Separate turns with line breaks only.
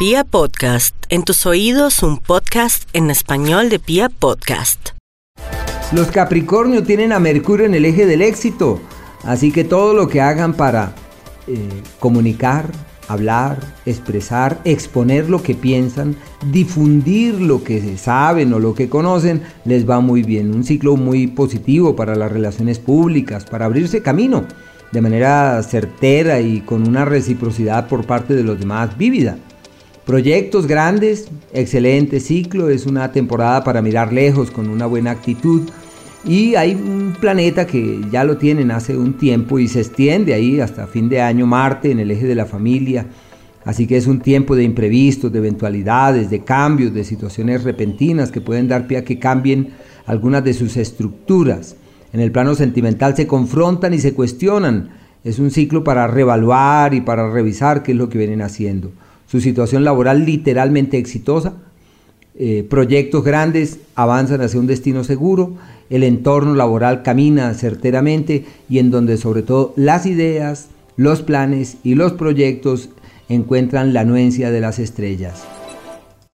Pia Podcast, en tus oídos un podcast en español de Pia Podcast.
Los Capricornio tienen a Mercurio en el eje del éxito, así que todo lo que hagan para eh, comunicar, hablar, expresar, exponer lo que piensan, difundir lo que saben o lo que conocen, les va muy bien. Un ciclo muy positivo para las relaciones públicas, para abrirse camino de manera certera y con una reciprocidad por parte de los demás vívida. Proyectos grandes, excelente ciclo, es una temporada para mirar lejos con una buena actitud. Y hay un planeta que ya lo tienen hace un tiempo y se extiende ahí hasta fin de año, Marte, en el eje de la familia. Así que es un tiempo de imprevistos, de eventualidades, de cambios, de situaciones repentinas que pueden dar pie a que cambien algunas de sus estructuras. En el plano sentimental se confrontan y se cuestionan. Es un ciclo para revaluar y para revisar qué es lo que vienen haciendo. Su situación laboral literalmente exitosa. Eh, proyectos grandes avanzan hacia un destino seguro. El entorno laboral camina certeramente y en donde sobre todo las ideas, los planes y los proyectos encuentran la anuencia de las estrellas.